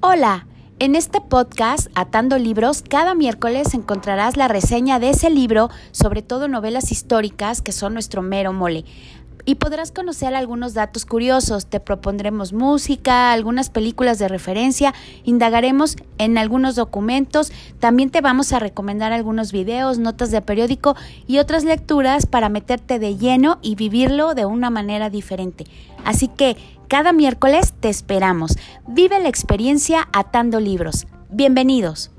Hola, en este podcast Atando Libros, cada miércoles encontrarás la reseña de ese libro, sobre todo novelas históricas que son nuestro mero mole. Y podrás conocer algunos datos curiosos, te propondremos música, algunas películas de referencia, indagaremos en algunos documentos, también te vamos a recomendar algunos videos, notas de periódico y otras lecturas para meterte de lleno y vivirlo de una manera diferente. Así que cada miércoles te esperamos. Vive la experiencia atando libros. Bienvenidos.